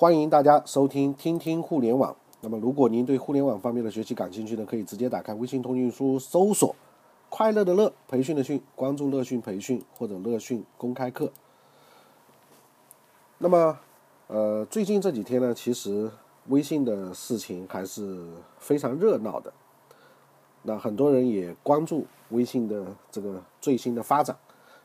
欢迎大家收听听听互联网。那么，如果您对互联网方面的学习感兴趣呢，可以直接打开微信通讯书搜索“快乐的乐培训的训”，关注乐讯培训或者乐讯公开课。那么，呃，最近这几天呢，其实微信的事情还是非常热闹的。那很多人也关注微信的这个最新的发展。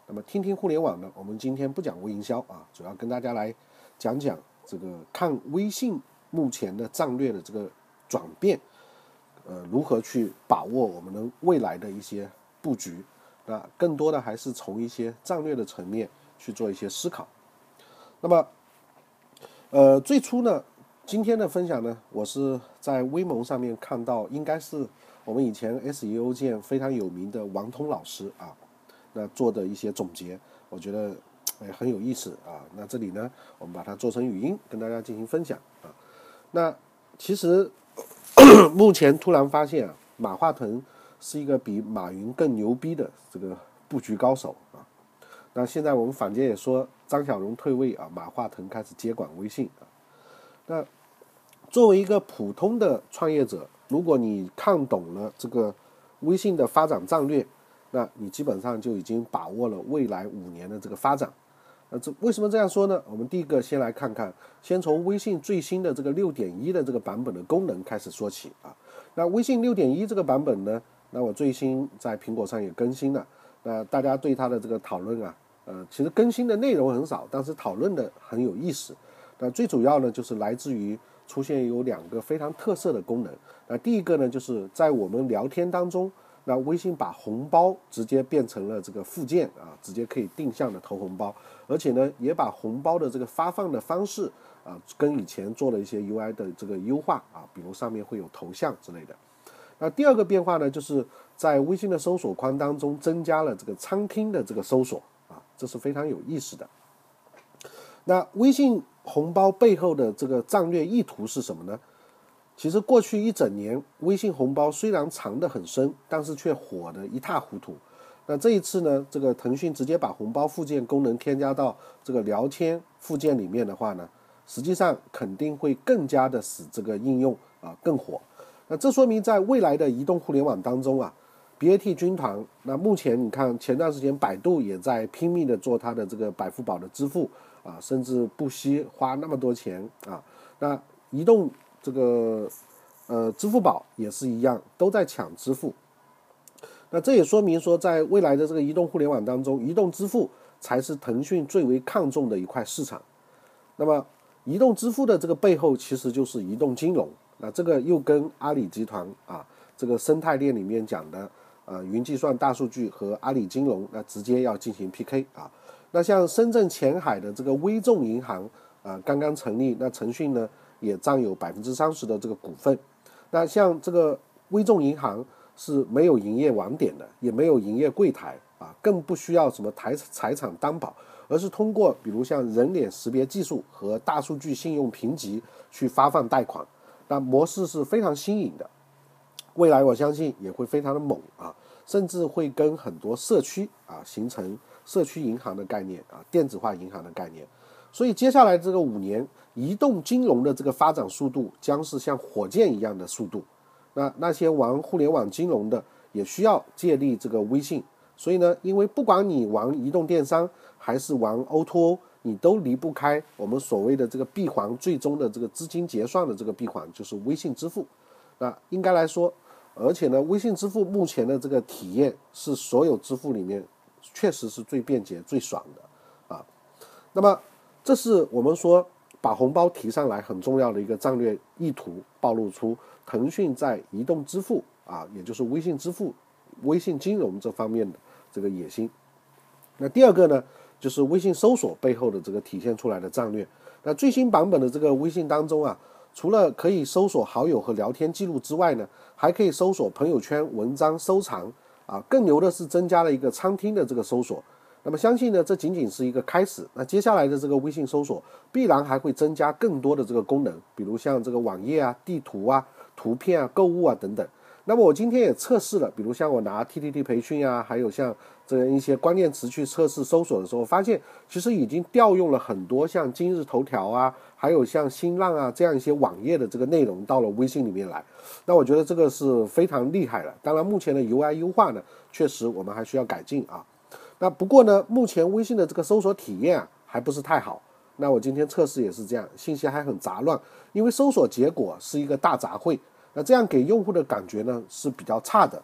那么，听听互联网呢，我们今天不讲微营销啊，主要跟大家来讲讲这个看微信目前的战略的这个转变，呃，如何去把握我们的未来的一些布局。那更多的还是从一些战略的层面去做一些思考。那么，呃，最初呢，今天的分享呢，我是在微盟上面看到，应该是我们以前 SEO 界非常有名的王通老师啊，那做的一些总结，我觉得也很有意思啊。那这里呢，我们把它做成语音跟大家进行分享啊。那其实 目前突然发现啊，马化腾是一个比马云更牛逼的这个布局高手啊。那现在我们坊间也说张小龙退位啊，马化腾开始接管微信啊。那作为一个普通的创业者，如果你看懂了这个微信的发展战略，那你基本上就已经把握了未来五年的这个发展。那这为什么这样说呢？我们第一个先来看看，先从微信最新的这个六点一的这个版本的功能开始说起啊。那微信六点一这个版本呢，那我最新在苹果上也更新了。那大家对它的这个讨论啊。呃，其实更新的内容很少，但是讨论的很有意思。那最主要呢，就是来自于出现有两个非常特色的功能。那第一个呢，就是在我们聊天当中，那微信把红包直接变成了这个附件啊，直接可以定向的投红包，而且呢，也把红包的这个发放的方式啊，跟以前做了一些 UI 的这个优化啊，比如上面会有头像之类的。那第二个变化呢，就是在微信的搜索框当中增加了这个餐厅的这个搜索啊。这是非常有意思的。那微信红包背后的这个战略意图是什么呢？其实过去一整年，微信红包虽然藏得很深，但是却火得一塌糊涂。那这一次呢，这个腾讯直接把红包附件功能添加到这个聊天附件里面的话呢，实际上肯定会更加的使这个应用啊更火。那这说明在未来的移动互联网当中啊。BAT 军团，那目前你看，前段时间百度也在拼命的做它的这个百付宝的支付啊，甚至不惜花那么多钱啊。那移动这个呃支付宝也是一样，都在抢支付。那这也说明说，在未来的这个移动互联网当中，移动支付才是腾讯最为看重的一块市场。那么，移动支付的这个背后，其实就是移动金融。那这个又跟阿里集团啊这个生态链里面讲的。呃，云计算、大数据和阿里金融，那直接要进行 PK 啊。那像深圳前海的这个微众银行啊，刚刚成立，那腾讯呢也占有百分之三十的这个股份。那像这个微众银行是没有营业网点的，也没有营业柜台啊，更不需要什么财财产担保，而是通过比如像人脸识别技术和大数据信用评级去发放贷款，那模式是非常新颖的。未来我相信也会非常的猛啊，甚至会跟很多社区啊形成社区银行的概念啊，电子化银行的概念。所以接下来这个五年，移动金融的这个发展速度将是像火箭一样的速度。那那些玩互联网金融的也需要借力这个微信。所以呢，因为不管你玩移动电商还是玩 O2O，你都离不开我们所谓的这个闭环，最终的这个资金结算的这个闭环就是微信支付。那应该来说。而且呢，微信支付目前的这个体验是所有支付里面确实是最便捷、最爽的啊。那么，这是我们说把红包提上来很重要的一个战略意图，暴露出腾讯在移动支付啊，也就是微信支付、微信金融这方面的这个野心。那第二个呢，就是微信搜索背后的这个体现出来的战略。那最新版本的这个微信当中啊。除了可以搜索好友和聊天记录之外呢，还可以搜索朋友圈、文章、收藏啊。更牛的是增加了一个餐厅的这个搜索。那么相信呢，这仅仅是一个开始。那接下来的这个微信搜索必然还会增加更多的这个功能，比如像这个网页啊、地图啊、图片啊、购物啊等等。那么我今天也测试了，比如像我拿 T T T 培训啊，还有像这样一些关键词去测试搜索的时候，发现其实已经调用了很多像今日头条啊。还有像新浪啊这样一些网页的这个内容到了微信里面来。那我觉得这个是非常厉害的。当然，目前的 UI 优化呢，确实我们还需要改进啊。那不过呢，目前微信的这个搜索体验啊还不是太好。那我今天测试也是这样，信息还很杂乱，因为搜索结果是一个大杂烩。那这样给用户的感觉呢是比较差的。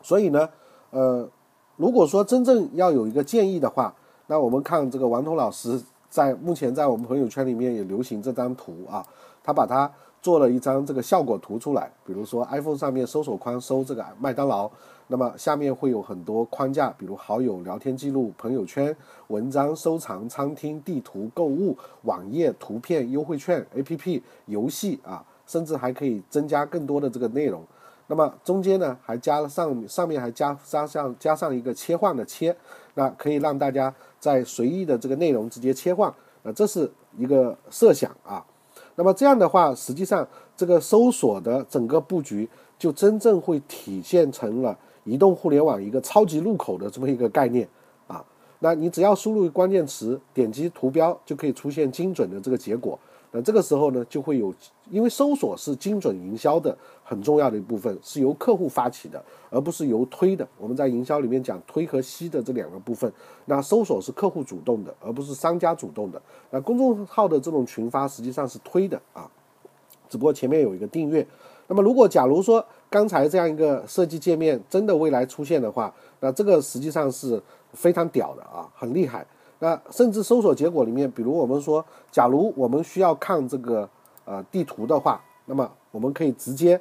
所以呢，呃，如果说真正要有一个建议的话，那我们看这个王彤老师在目前在我们朋友圈里面也流行这张图啊，他把它做了一张这个效果图出来。比如说 iPhone 上面搜索框搜这个麦当劳，那么下面会有很多框架，比如好友、聊天记录、朋友圈、文章、收藏、餐厅、地图、购物、网页、图片、优惠券、APP、游戏啊，甚至还可以增加更多的这个内容。那么中间呢，还加了上上面还加加上加上一个切换的切，那可以让大家在随意的这个内容直接切换，那这是一个设想啊。那么这样的话，实际上这个搜索的整个布局就真正会体现成了移动互联网一个超级入口的这么一个概念啊。那你只要输入关键词，点击图标就可以出现精准的这个结果。那这个时候呢，就会有，因为搜索是精准营销的很重要的一部分，是由客户发起的，而不是由推的。我们在营销里面讲推和吸的这两个部分，那搜索是客户主动的，而不是商家主动的。那公众号的这种群发实际上是推的啊，只不过前面有一个订阅。那么如果假如说刚才这样一个设计界面真的未来出现的话，那这个实际上是非常屌的啊，很厉害。那甚至搜索结果里面，比如我们说，假如我们需要看这个呃地图的话，那么我们可以直接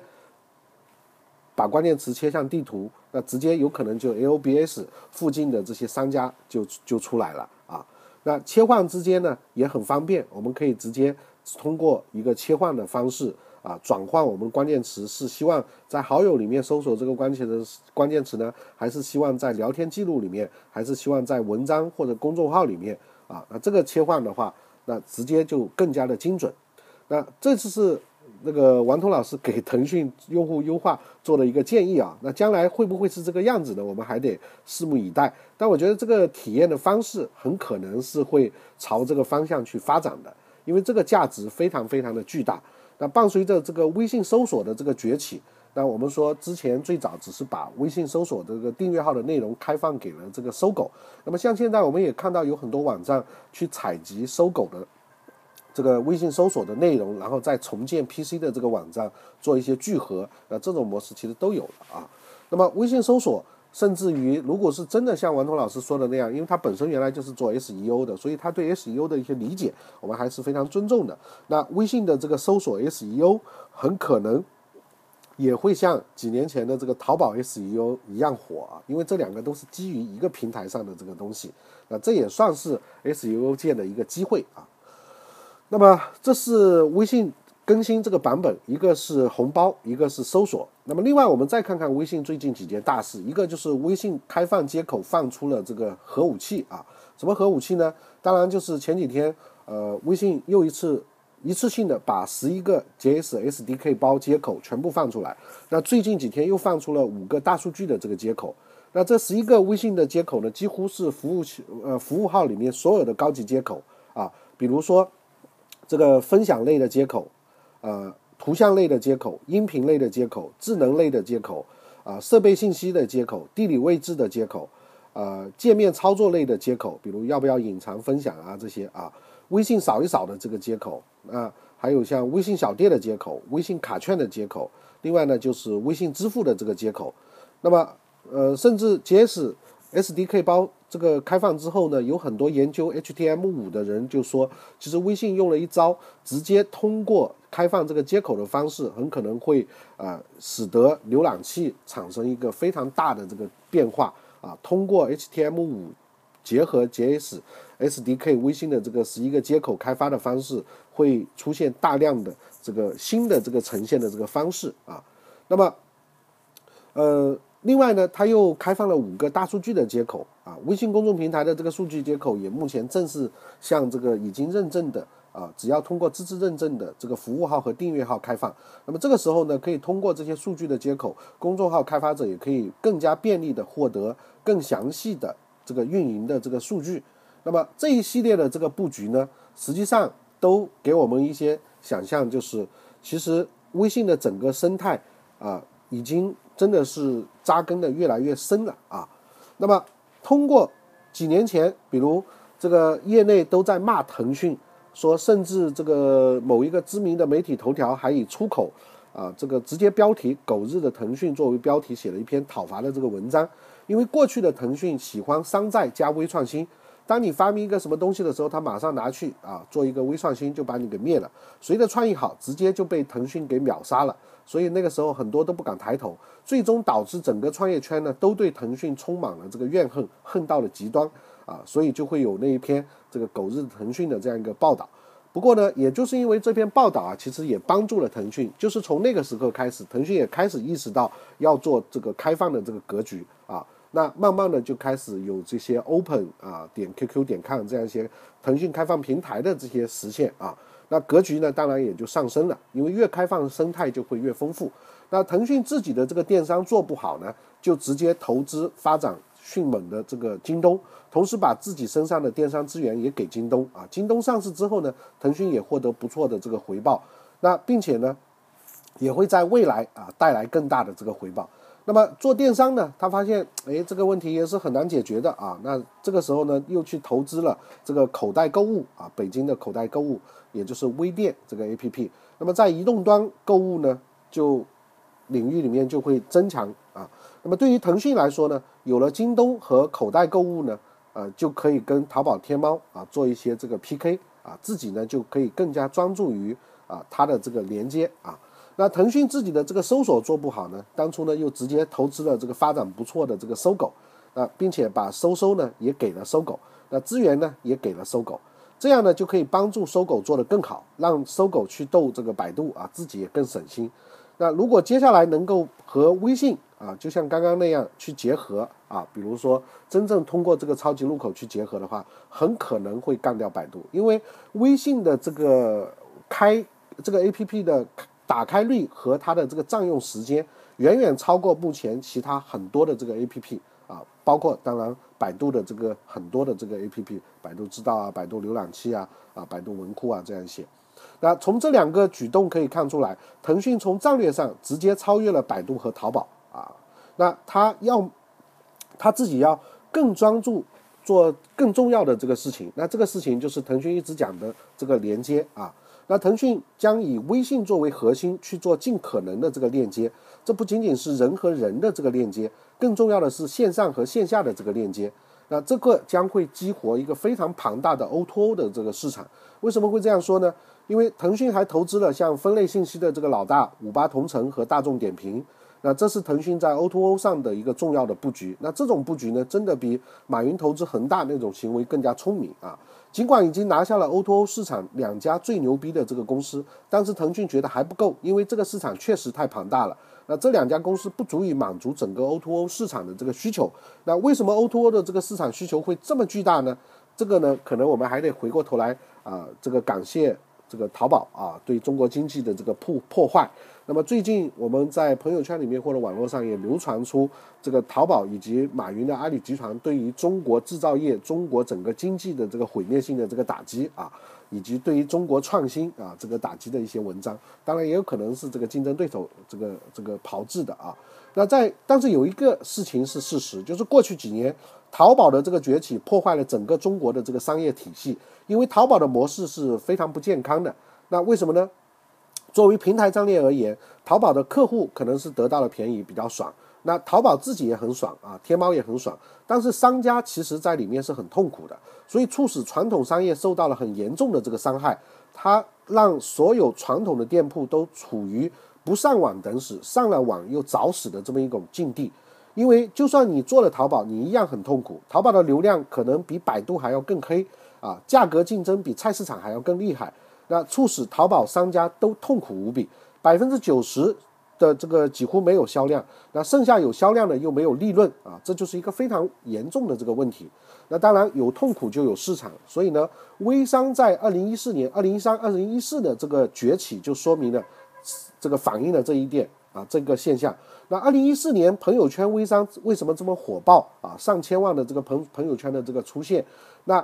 把关键词切向地图，那直接有可能就 LBS 附近的这些商家就就出来了啊。那切换之间呢也很方便，我们可以直接通过一个切换的方式。啊，转换我们关键词是希望在好友里面搜索这个关键词关键词呢，还是希望在聊天记录里面，还是希望在文章或者公众号里面啊？那这个切换的话，那直接就更加的精准。那这次是那个王彤老师给腾讯用户优化做的一个建议啊。那将来会不会是这个样子呢？我们还得拭目以待。但我觉得这个体验的方式很可能是会朝这个方向去发展的，因为这个价值非常非常的巨大。那伴随着这个微信搜索的这个崛起，那我们说之前最早只是把微信搜索这个订阅号的内容开放给了这个搜狗，那么像现在我们也看到有很多网站去采集搜狗的这个微信搜索的内容，然后再重建 PC 的这个网站做一些聚合，那这种模式其实都有了啊。那么微信搜索。甚至于，如果是真的像王彤老师说的那样，因为他本身原来就是做 SEO 的，所以他对 SEO 的一些理解，我们还是非常尊重的。那微信的这个搜索 SEO 很可能也会像几年前的这个淘宝 SEO 一样火啊，因为这两个都是基于一个平台上的这个东西，那这也算是 SEO 界的一个机会啊。那么这是微信。更新这个版本，一个是红包，一个是搜索。那么另外，我们再看看微信最近几件大事，一个就是微信开放接口放出了这个核武器啊。什么核武器呢？当然就是前几天，呃，微信又一次一次性的把十一个 JS SDK 包接口全部放出来。那最近几天又放出了五个大数据的这个接口。那这十一个微信的接口呢，几乎是服务器呃服务号里面所有的高级接口啊，比如说这个分享类的接口。呃，图像类的接口、音频类的接口、智能类的接口、啊，设备信息的接口、地理位置的接口、呃，界面操作类的接口，比如要不要隐藏分享啊这些啊，微信扫一扫的这个接口啊，还有像微信小店的接口、微信卡券的接口，另外呢就是微信支付的这个接口，那么呃，甚至即使 SDK 包。这个开放之后呢，有很多研究 HTML5 的人就说，其实微信用了一招，直接通过开放这个接口的方式，很可能会啊，使得浏览器产生一个非常大的这个变化啊。通过 HTML5 结合 JS SDK 微信的这个十一个接口开发的方式，会出现大量的这个新的这个呈现的这个方式啊。那么，呃。另外呢，它又开放了五个大数据的接口啊，微信公众平台的这个数据接口也目前正是向这个已经认证的啊，只要通过资质认证的这个服务号和订阅号开放。那么这个时候呢，可以通过这些数据的接口，公众号开发者也可以更加便利的获得更详细的这个运营的这个数据。那么这一系列的这个布局呢，实际上都给我们一些想象，就是其实微信的整个生态啊，已经真的是扎根的越来越深了啊。那么通过几年前，比如这个业内都在骂腾讯，说甚至这个某一个知名的媒体头条还以出口啊这个直接标题“狗日的腾讯”作为标题写了一篇讨伐的这个文章。因为过去的腾讯喜欢山寨加微创新，当你发明一个什么东西的时候，他马上拿去啊做一个微创新，就把你给灭了。谁的创意好，直接就被腾讯给秒杀了。所以那个时候很多都不敢抬头，最终导致整个创业圈呢都对腾讯充满了这个怨恨，恨到了极端啊。所以就会有那一篇这个“狗日腾讯”的这样一个报道。不过呢，也就是因为这篇报道啊，其实也帮助了腾讯，就是从那个时候开始，腾讯也开始意识到要做这个开放的这个格局啊。那慢慢的就开始有这些 open 啊点 qq 点 com 这样一些腾讯开放平台的这些实现啊，那格局呢当然也就上升了，因为越开放生态就会越丰富。那腾讯自己的这个电商做不好呢，就直接投资发展迅猛的这个京东，同时把自己身上的电商资源也给京东啊。京东上市之后呢，腾讯也获得不错的这个回报，那并且呢，也会在未来啊带来更大的这个回报。那么做电商呢，他发现，哎，这个问题也是很难解决的啊。那这个时候呢，又去投资了这个口袋购物啊，北京的口袋购物，也就是微店这个 APP。那么在移动端购物呢，就领域里面就会增强啊。那么对于腾讯来说呢，有了京东和口袋购物呢，呃，就可以跟淘宝、天猫啊做一些这个 PK 啊，自己呢就可以更加专注于啊它的这个连接啊。那腾讯自己的这个搜索做不好呢，当初呢又直接投资了这个发展不错的这个搜狗，啊，并且把搜搜呢也给了搜狗，那资源呢也给了搜狗，这样呢就可以帮助搜狗做得更好，让搜狗去斗这个百度啊，自己也更省心。那如果接下来能够和微信啊，就像刚刚那样去结合啊，比如说真正通过这个超级入口去结合的话，很可能会干掉百度，因为微信的这个开这个 A P P 的。打开率和它的这个占用时间远远超过目前其他很多的这个 A P P 啊，包括当然百度的这个很多的这个 A P P，百度知道啊，百度浏览器啊，啊，百度文库啊这样一些。那从这两个举动可以看出来，腾讯从战略上直接超越了百度和淘宝啊。那他要他自己要更专注做更重要的这个事情，那这个事情就是腾讯一直讲的这个连接啊。那腾讯将以微信作为核心去做尽可能的这个链接，这不仅仅是人和人的这个链接，更重要的是线上和线下的这个链接。那这个将会激活一个非常庞大的 O2O 的这个市场。为什么会这样说呢？因为腾讯还投资了像分类信息的这个老大五八同城和大众点评。那这是腾讯在 O2O 上的一个重要的布局。那这种布局呢，真的比马云投资恒大那种行为更加聪明啊！尽管已经拿下了 O2O 市场两家最牛逼的这个公司，但是腾讯觉得还不够，因为这个市场确实太庞大了。那这两家公司不足以满足整个 O2O 市场的这个需求。那为什么 O2O 的这个市场需求会这么巨大呢？这个呢，可能我们还得回过头来啊，这个感谢这个淘宝啊对中国经济的这个破破坏。那么最近我们在朋友圈里面或者网络上也流传出这个淘宝以及马云的阿里集团对于中国制造业、中国整个经济的这个毁灭性的这个打击啊，以及对于中国创新啊这个打击的一些文章，当然也有可能是这个竞争对手这个这个炮制的啊。那在但是有一个事情是事实，就是过去几年淘宝的这个崛起破坏了整个中国的这个商业体系，因为淘宝的模式是非常不健康的。那为什么呢？作为平台战略而言，淘宝的客户可能是得到了便宜，比较爽。那淘宝自己也很爽啊，天猫也很爽。但是商家其实在里面是很痛苦的，所以促使传统商业受到了很严重的这个伤害。它让所有传统的店铺都处于不上网等死，上了网又早死的这么一种境地。因为就算你做了淘宝，你一样很痛苦。淘宝的流量可能比百度还要更黑啊，价格竞争比菜市场还要更厉害。那促使淘宝商家都痛苦无比，百分之九十的这个几乎没有销量，那剩下有销量的又没有利润啊，这就是一个非常严重的这个问题。那当然有痛苦就有市场，所以呢，微商在二零一四年、二零一三、二零一四的这个崛起，就说明了这个反映了这一点啊，这个现象。那二零一四年朋友圈微商为什么这么火爆啊？上千万的这个朋朋友圈的这个出现，那。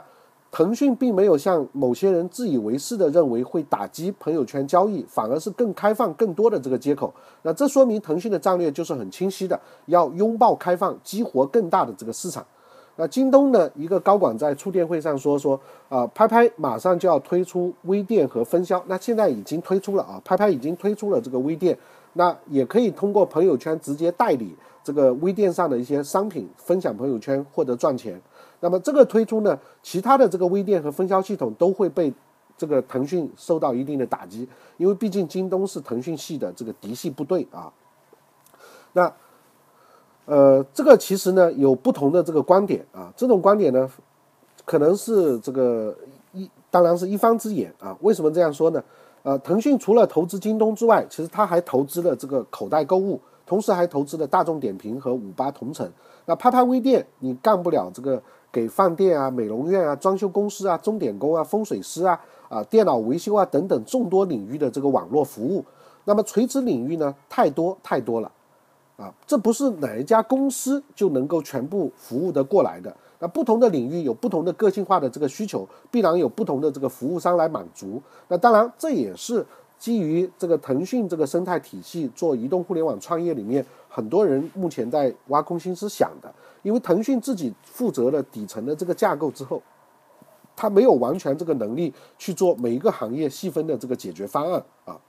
腾讯并没有像某些人自以为是的认为会打击朋友圈交易，反而是更开放更多的这个接口。那这说明腾讯的战略就是很清晰的，要拥抱开放，激活更大的这个市场。那京东的一个高管在触电会上说说啊，拍拍马上就要推出微店和分销，那现在已经推出了啊，拍拍已经推出了这个微店，那也可以通过朋友圈直接代理这个微店上的一些商品分享朋友圈获得赚钱。那么这个推出呢，其他的这个微店和分销系统都会被这个腾讯受到一定的打击，因为毕竟京东是腾讯系的这个嫡系部队啊。那呃，这个其实呢有不同的这个观点啊，这种观点呢可能是这个一当然是一方之言啊。为什么这样说呢？呃，腾讯除了投资京东之外，其实它还投资了这个口袋购物，同时还投资了大众点评和五八同城。那拍拍微店，你干不了这个。给饭店啊、美容院啊、装修公司啊、钟点工啊、风水师啊、啊电脑维修啊等等众多领域的这个网络服务，那么垂直领域呢太多太多了，啊，这不是哪一家公司就能够全部服务的过来的。那不同的领域有不同的个性化的这个需求，必然有不同的这个服务商来满足。那当然，这也是基于这个腾讯这个生态体系做移动互联网创业里面，很多人目前在挖空心思想的。因为腾讯自己负责了底层的这个架构之后，他没有完全这个能力去做每一个行业细分的这个解决方案啊，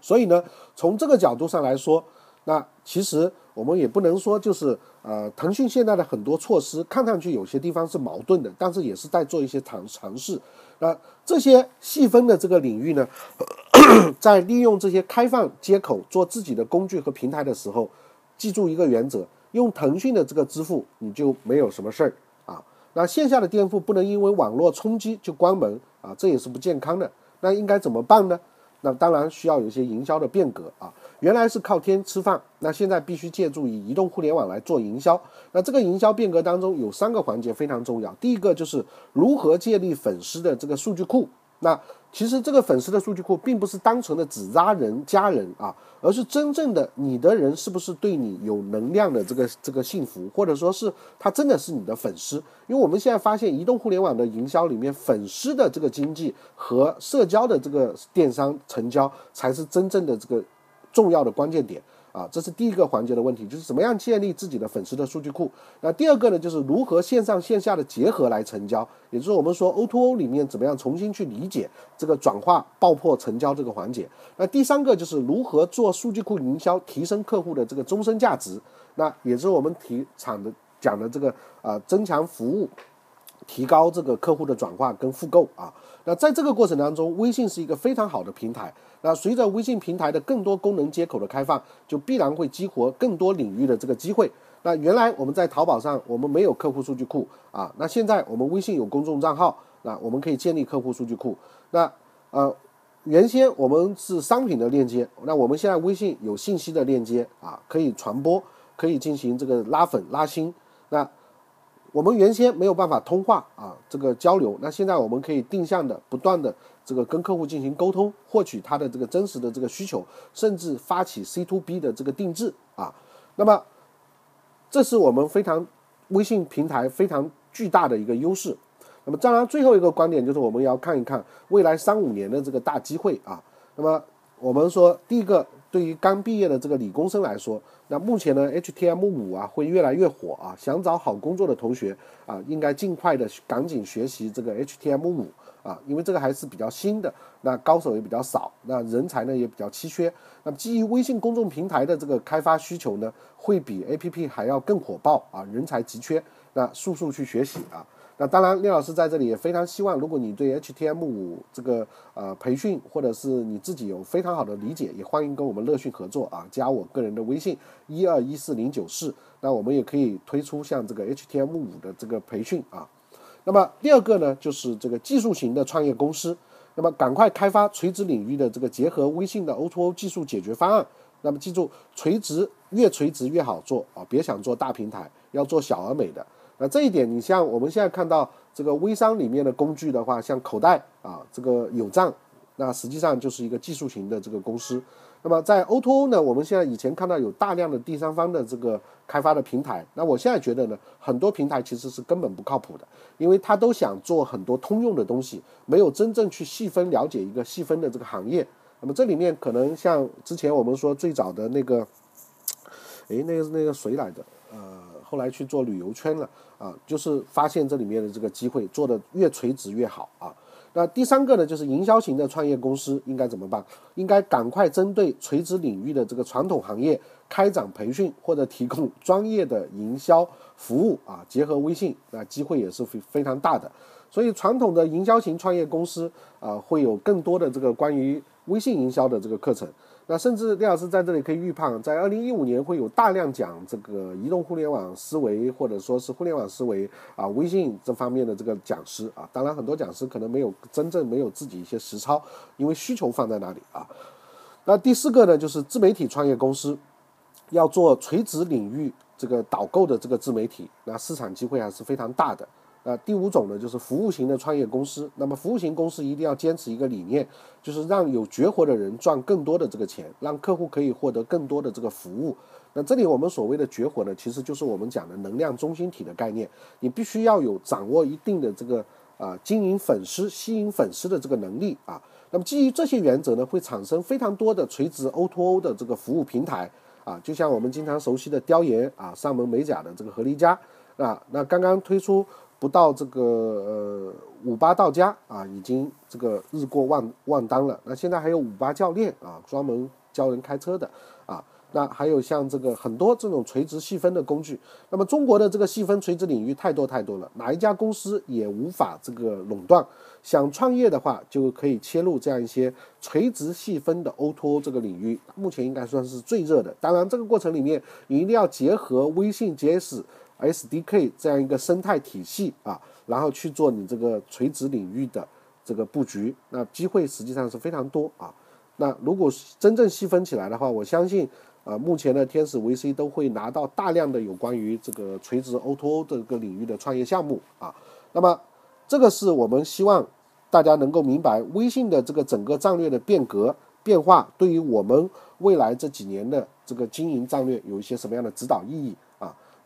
所以呢，从这个角度上来说，那其实我们也不能说就是呃，腾讯现在的很多措施看上去有些地方是矛盾的，但是也是在做一些尝尝试。那这些细分的这个领域呢，在利用这些开放接口做自己的工具和平台的时候，记住一个原则。用腾讯的这个支付，你就没有什么事儿啊。那线下的店铺不能因为网络冲击就关门啊，这也是不健康的。那应该怎么办呢？那当然需要有一些营销的变革啊。原来是靠天吃饭，那现在必须借助以移动互联网来做营销。那这个营销变革当中有三个环节非常重要。第一个就是如何建立粉丝的这个数据库。那其实这个粉丝的数据库并不是单纯的只拉人加人啊，而是真正的你的人是不是对你有能量的这个这个幸福，或者说是他真的是你的粉丝？因为我们现在发现，移动互联网的营销里面，粉丝的这个经济和社交的这个电商成交才是真正的这个重要的关键点。啊，这是第一个环节的问题，就是怎么样建立自己的粉丝的数据库。那第二个呢，就是如何线上线下的结合来成交，也就是我们说 O2O 里面怎么样重新去理解这个转化爆破成交这个环节。那第三个就是如何做数据库营销，提升客户的这个终身价值。那也是我们提厂的讲的这个啊，增强服务，提高这个客户的转化跟复购啊。那在这个过程当中，微信是一个非常好的平台。那随着微信平台的更多功能接口的开放，就必然会激活更多领域的这个机会。那原来我们在淘宝上我们没有客户数据库啊，那现在我们微信有公众账号，那我们可以建立客户数据库。那呃，原先我们是商品的链接，那我们现在微信有信息的链接啊，可以传播，可以进行这个拉粉拉新。那我们原先没有办法通话啊，这个交流，那现在我们可以定向的不断的。这个跟客户进行沟通，获取他的这个真实的这个需求，甚至发起 C to B 的这个定制啊，那么这是我们非常微信平台非常巨大的一个优势。那么当然，最后一个观点就是我们要看一看未来三五年的这个大机会啊。那么我们说，第一个，对于刚毕业的这个理工生来说，那目前呢，HTM 五啊会越来越火啊，想找好工作的同学啊，应该尽快的赶紧学习这个 HTM 五。啊，因为这个还是比较新的，那高手也比较少，那人才呢也比较稀缺。那么基于微信公众平台的这个开发需求呢，会比 APP 还要更火爆啊，人才急缺，那速速去学习啊。那当然，聂老师在这里也非常希望，如果你对 HTM 五这个呃培训，或者是你自己有非常好的理解，也欢迎跟我们乐讯合作啊，加我个人的微信一二一四零九四，那我们也可以推出像这个 HTM 五的这个培训啊。那么第二个呢，就是这个技术型的创业公司，那么赶快开发垂直领域的这个结合微信的 O2O 技术解决方案。那么记住，垂直越垂直越好做啊，别想做大平台，要做小而美的。那这一点，你像我们现在看到这个微商里面的工具的话，像口袋啊，这个有账那实际上就是一个技术型的这个公司。那么在 O2O 呢，我们现在以前看到有大量的第三方的这个开发的平台，那我现在觉得呢，很多平台其实是根本不靠谱的，因为他都想做很多通用的东西，没有真正去细分了解一个细分的这个行业。那么这里面可能像之前我们说最早的那个，哎，那个那个谁来的？呃，后来去做旅游圈了啊，就是发现这里面的这个机会，做的越垂直越好啊。那第三个呢，就是营销型的创业公司应该怎么办？应该赶快针对垂直领域的这个传统行业开展培训，或者提供专业的营销服务啊，结合微信，那机会也是非非常大的。所以传统的营销型创业公司啊，会有更多的这个关于微信营销的这个课程。那甚至廖老师在这里可以预判，在二零一五年会有大量讲这个移动互联网思维，或者说是互联网思维啊，微信这方面的这个讲师啊。当然，很多讲师可能没有真正没有自己一些实操，因为需求放在那里啊。那第四个呢，就是自媒体创业公司要做垂直领域这个导购的这个自媒体，那市场机会还是非常大的。啊，第五种呢，就是服务型的创业公司。那么，服务型公司一定要坚持一个理念，就是让有绝活的人赚更多的这个钱，让客户可以获得更多的这个服务。那这里我们所谓的绝活呢，其实就是我们讲的能量中心体的概念。你必须要有掌握一定的这个啊经营粉丝、吸引粉丝的这个能力啊。那么，基于这些原则呢，会产生非常多的垂直 O2O 的这个服务平台啊，就像我们经常熟悉的雕岩啊、上门美甲的这个合力家啊，那刚刚推出。不到这个呃五八到家啊，已经这个日过万万单了。那现在还有五八教练啊，专门教人开车的啊。那还有像这个很多这种垂直细分的工具。那么中国的这个细分垂直领域太多太多了，哪一家公司也无法这个垄断。想创业的话，就可以切入这样一些垂直细分的 O2O 这个领域，目前应该算是最热的。当然，这个过程里面你一定要结合微信 JS。SDK 这样一个生态体系啊，然后去做你这个垂直领域的这个布局，那机会实际上是非常多啊。那如果真正细分起来的话，我相信啊，目前的天使 VC 都会拿到大量的有关于这个垂直 O2O 这个领域的创业项目啊。那么这个是我们希望大家能够明白微信的这个整个战略的变革变化，对于我们未来这几年的这个经营战略有一些什么样的指导意义。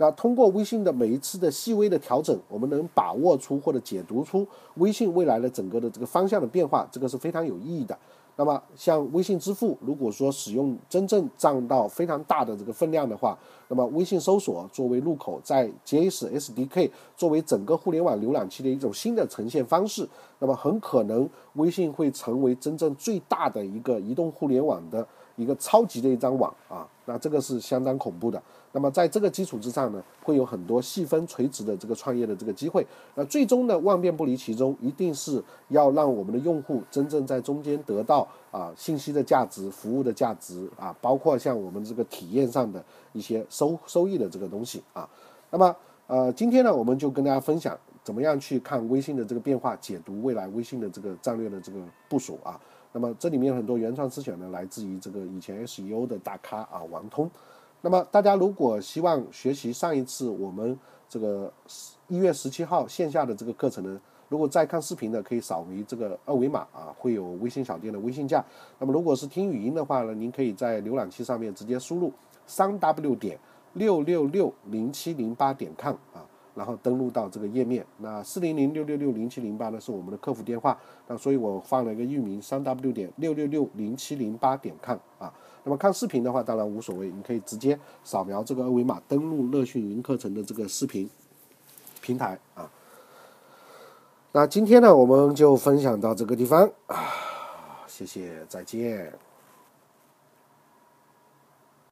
那通过微信的每一次的细微的调整，我们能把握出或者解读出微信未来的整个的这个方向的变化，这个是非常有意义的。那么像微信支付，如果说使用真正占到非常大的这个分量的话，那么微信搜索作为入口，在 JS SDK 作为整个互联网浏览器的一种新的呈现方式，那么很可能微信会成为真正最大的一个移动互联网的一个超级的一张网啊，那这个是相当恐怖的。那么在这个基础之上呢，会有很多细分垂直的这个创业的这个机会。那最终呢，万变不离其中，一定是要让我们的用户真正在中间得到啊信息的价值、服务的价值啊，包括像我们这个体验上的一些收收益的这个东西啊。那么呃，今天呢，我们就跟大家分享怎么样去看微信的这个变化，解读未来微信的这个战略的这个部署啊。那么这里面很多原创思选呢，来自于这个以前 SEO 的大咖啊，王通。那么大家如果希望学习上一次我们这个一月十七号线下的这个课程呢，如果在看视频的，可以扫描这个二维码啊，会有微信小店的微信价。那么如果是听语音的话呢，您可以在浏览器上面直接输入三 w 点六六六零七零八点 com 啊。然后登录到这个页面，那四零零六六六零七零八呢是我们的客服电话，那所以我放了一个域名三 w 点六六六零七零八点 com 啊。那么看视频的话，当然无所谓，你可以直接扫描这个二维码登录乐讯云课程的这个视频平台啊。那今天呢，我们就分享到这个地方啊，谢谢，再见。